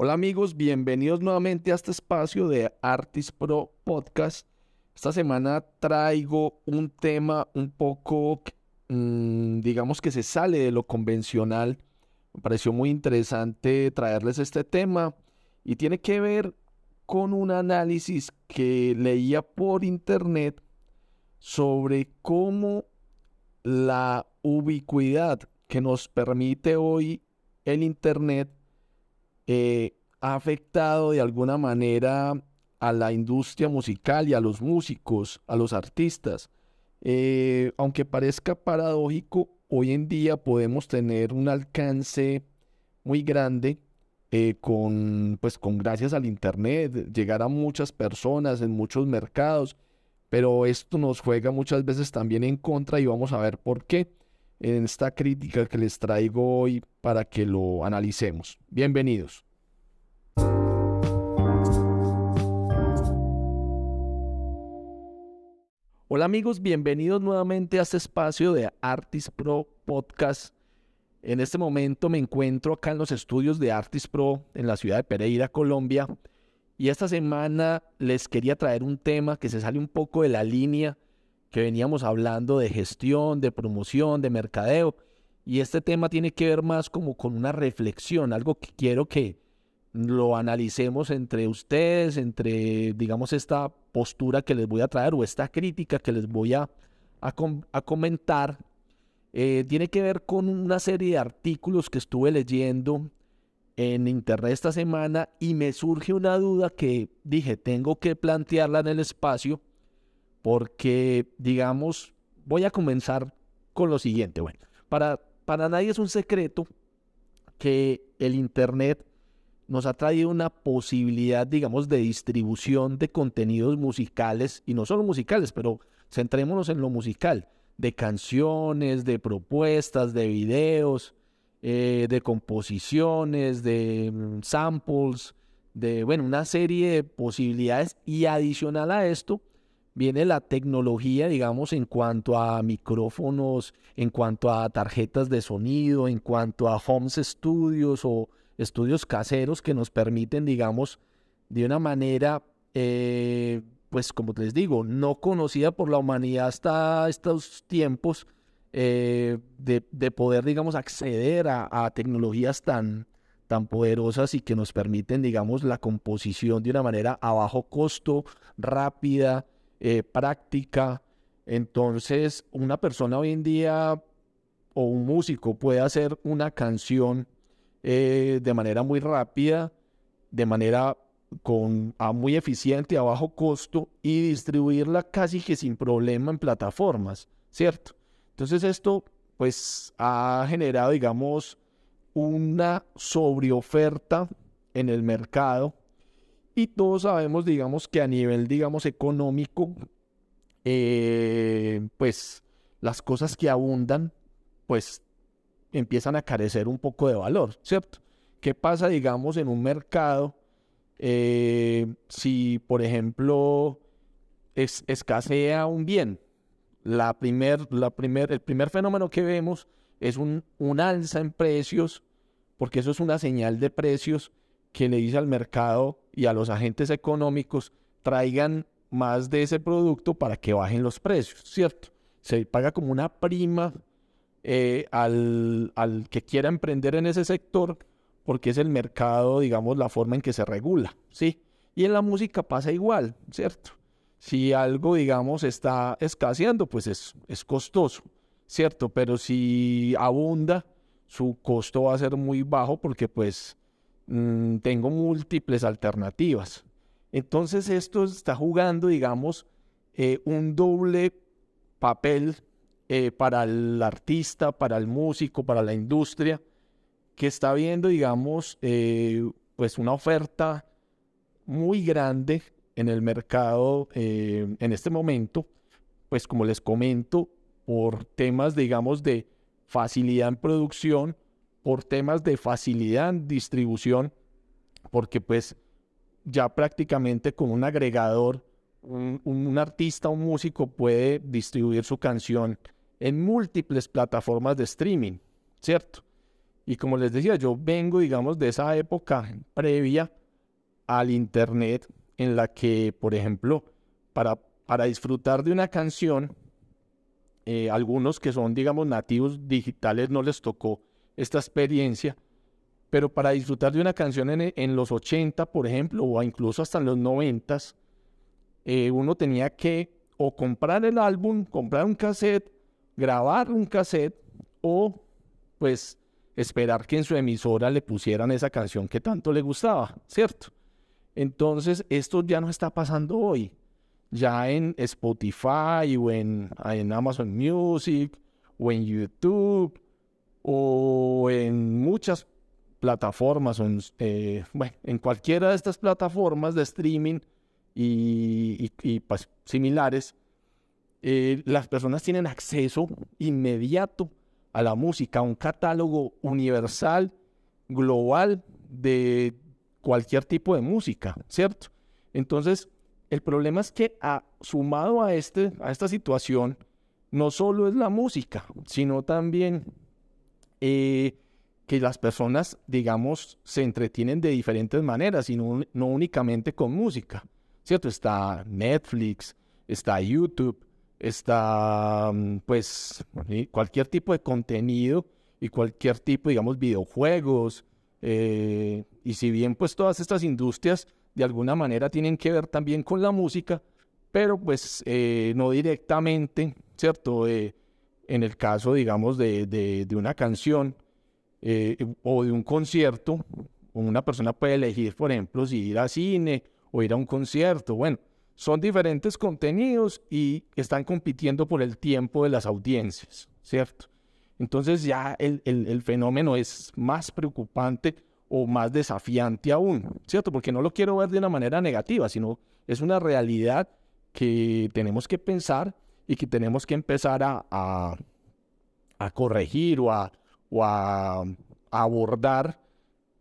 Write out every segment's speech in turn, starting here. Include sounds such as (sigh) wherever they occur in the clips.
Hola amigos, bienvenidos nuevamente a este espacio de Artist Pro Podcast. Esta semana traigo un tema un poco, mm, digamos que se sale de lo convencional. Me pareció muy interesante traerles este tema y tiene que ver con un análisis que leía por internet sobre cómo la ubicuidad que nos permite hoy el internet eh, ha afectado de alguna manera a la industria musical y a los músicos, a los artistas. Eh, aunque parezca paradójico, hoy en día podemos tener un alcance muy grande eh, con, pues, con gracias al Internet, llegar a muchas personas en muchos mercados, pero esto nos juega muchas veces también en contra y vamos a ver por qué en esta crítica que les traigo hoy para que lo analicemos. Bienvenidos. Hola amigos, bienvenidos nuevamente a este espacio de Artist Pro Podcast. En este momento me encuentro acá en los estudios de Artist Pro en la ciudad de Pereira, Colombia. Y esta semana les quería traer un tema que se sale un poco de la línea que veníamos hablando de gestión, de promoción, de mercadeo. Y este tema tiene que ver más como con una reflexión, algo que quiero que lo analicemos entre ustedes, entre, digamos, esta postura que les voy a traer o esta crítica que les voy a, a, comentar. Eh, tiene que ver con una serie de artículos que estuve leyendo en internet esta semana y me surge una duda que dije, tengo que plantearla en el espacio porque, digamos, voy a comenzar con lo siguiente. Bueno, para, para nadie es un secreto que el Internet nos ha traído una posibilidad, digamos, de distribución de contenidos musicales, y no solo musicales, pero centrémonos en lo musical, de canciones, de propuestas, de videos, eh, de composiciones, de mm, samples, de, bueno, una serie de posibilidades, y adicional a esto, viene la tecnología, digamos, en cuanto a micrófonos, en cuanto a tarjetas de sonido, en cuanto a homes studios o estudios caseros que nos permiten, digamos, de una manera, eh, pues como les digo, no conocida por la humanidad hasta estos tiempos, eh, de, poder, digamos, acceder a, a tecnologías tan, tan poderosas y que nos permiten, digamos, la composición de una manera a bajo costo, rápida, eh, práctica. Entonces, una persona hoy en día o un músico puede hacer una canción eh, de manera muy rápida, de manera con, a muy eficiente, a bajo costo y distribuirla casi que sin problema en plataformas, ¿cierto? Entonces esto pues ha generado, digamos, una sobreoferta en el mercado y todos sabemos, digamos, que a nivel, digamos, económico, eh, pues las cosas que abundan, pues empiezan a carecer un poco de valor, ¿cierto? ¿Qué pasa, digamos, en un mercado eh, si, por ejemplo, es, escasea un bien? La primer, la primer, el primer fenómeno que vemos es un, un alza en precios, porque eso es una señal de precios que le dice al mercado y a los agentes económicos traigan más de ese producto para que bajen los precios, ¿cierto? Se paga como una prima eh, al, al que quiera emprender en ese sector porque es el mercado, digamos, la forma en que se regula, ¿sí? Y en la música pasa igual, ¿cierto? Si algo, digamos, está escaseando, pues es, es costoso, ¿cierto? Pero si abunda, su costo va a ser muy bajo porque pues Mm, tengo múltiples alternativas. Entonces esto está jugando, digamos, eh, un doble papel eh, para el artista, para el músico, para la industria, que está viendo, digamos, eh, pues una oferta muy grande en el mercado en este momento, pues como les comento, por temas, digamos, de facilidad en producción, por temas de facilidad en distribución, porque pues ya prácticamente con un agregador, un, artista, un músico puede distribuir su canción en múltiples plataformas de streaming, ¿cierto? Y como les decía, yo vengo, digamos, de esa época previa al Internet en la que, por ejemplo, para, para disfrutar de una canción, eh, algunos que son, digamos, nativos digitales no les tocó esta experiencia, pero para disfrutar de una canción en, en los 80, por ejemplo, o incluso hasta en los 90, eh, uno tenía que o comprar el álbum, comprar un cassette, grabar un cassette o pues esperar que en su emisora le pusieran esa canción que tanto le gustaba, ¿cierto? Entonces, esto ya no está pasando hoy ya en Spotify o en, en Amazon Music o en YouTube o en muchas plataformas o en, eh, bueno, en cualquiera de estas plataformas de streaming y, pues, similares, eh, las personas tienen acceso inmediato a la música, a un catálogo universal, global de cualquier tipo de música, ¿cierto? Entonces, el problema es que sumado a, este, a esta situación, no solo es la música, sino también eh, que las personas, digamos, se entretienen de diferentes maneras y no, únicamente con música. ¿Cierto? Está Netflix, está YouTube, está mm, pues cualquier tipo de contenido y cualquier tipo, digamos, videojuegos. Eh, y si bien pues todas estas industrias de alguna manera tienen que ver también con la música, pero pues eh, no directamente, ¿cierto? En el caso, digamos, de, una canción eh, o de un concierto, una persona puede elegir, por ejemplo, si ir a cine o ir a un concierto. Bueno, son diferentes contenidos y están compitiendo por el tiempo de las audiencias, ¿cierto? Entonces ya el, el fenómeno es más preocupante o más desafiante aún, ¿cierto? Porque no lo quiero ver de una manera negativa, sino es una realidad que tenemos que pensar y que tenemos que empezar a, a, corregir o a, a, abordar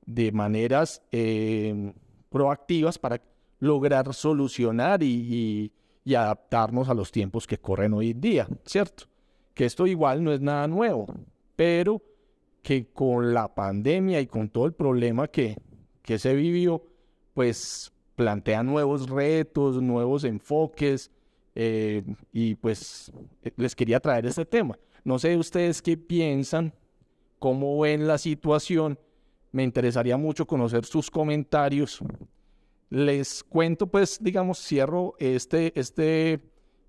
de maneras eh, proactivas para lograr solucionar y, y, adaptarnos a los tiempos que corren hoy en día, ¿cierto? Que esto igual no es nada nuevo, pero que con la pandemia y con todo el problema que, que se vivió, pues plantea nuevos retos, nuevos enfoques, eh, y pues eh, les quería traer este tema. No sé ustedes qué piensan, cómo ven la situación, me interesaría mucho conocer sus comentarios. Les cuento, pues, digamos, cierro este, este,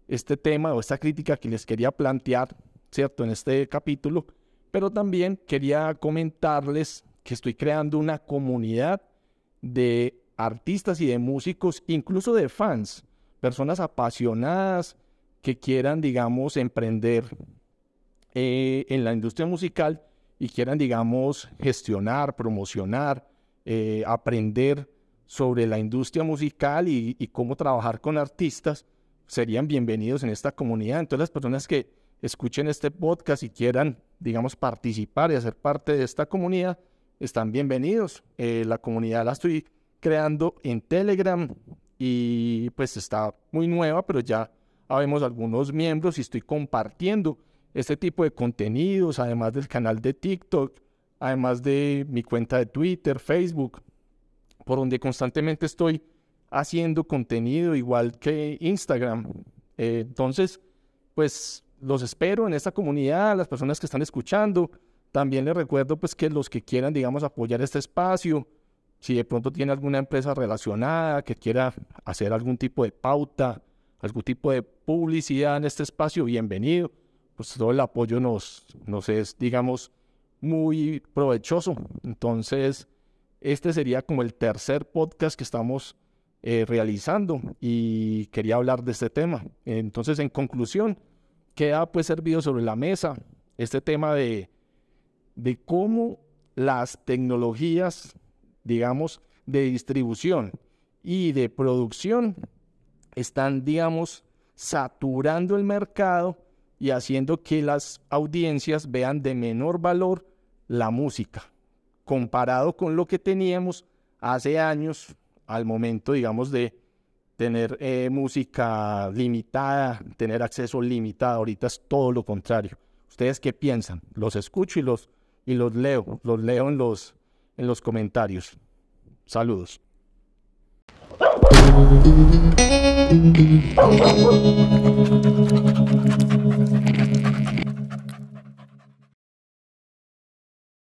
este tema o esta crítica que les quería plantear, ¿cierto? En este capítulo pero también quería comentarles que estoy creando una comunidad de artistas y de músicos, incluso de fans, personas apasionadas que quieran, digamos, emprender eh, en la industria musical y quieran, digamos, gestionar, promocionar, eh, aprender sobre la industria musical y, cómo trabajar con artistas, serían bienvenidos en esta comunidad. Entonces las personas que escuchen este podcast y quieran, digamos, participar y hacer parte de esta comunidad, están bienvenidos. Eh, la comunidad la estoy creando en Telegram y pues está muy nueva, pero ya habemos algunos miembros y estoy compartiendo este tipo de contenidos, además del canal de TikTok, además de mi cuenta de Twitter, Facebook, por donde constantemente estoy haciendo contenido igual que Instagram. Eh, entonces, pues los espero en esta comunidad, las personas que están escuchando. También les recuerdo pues que los que quieran, digamos, apoyar este espacio, si de pronto tiene alguna empresa relacionada que quiera hacer algún tipo de pauta, algún tipo de publicidad en este espacio, bienvenido. Pues todo el apoyo nos, es, digamos, muy provechoso. Entonces, este sería como el tercer podcast que estamos eh, realizando y quería hablar de este tema. Entonces, en conclusión, queda pues servido sobre la mesa este tema de, de cómo las tecnologías, digamos, de distribución y de producción están, digamos, saturando el mercado y haciendo que las audiencias vean de menor valor la música, comparado con lo que teníamos hace años al momento, digamos, de tener eh, música limitada, tener acceso limitado. Ahorita es todo lo contrario. ¿Ustedes qué piensan? Los escucho y los, y los leo, los leo en los, en los comentarios. Saludos. (laughs)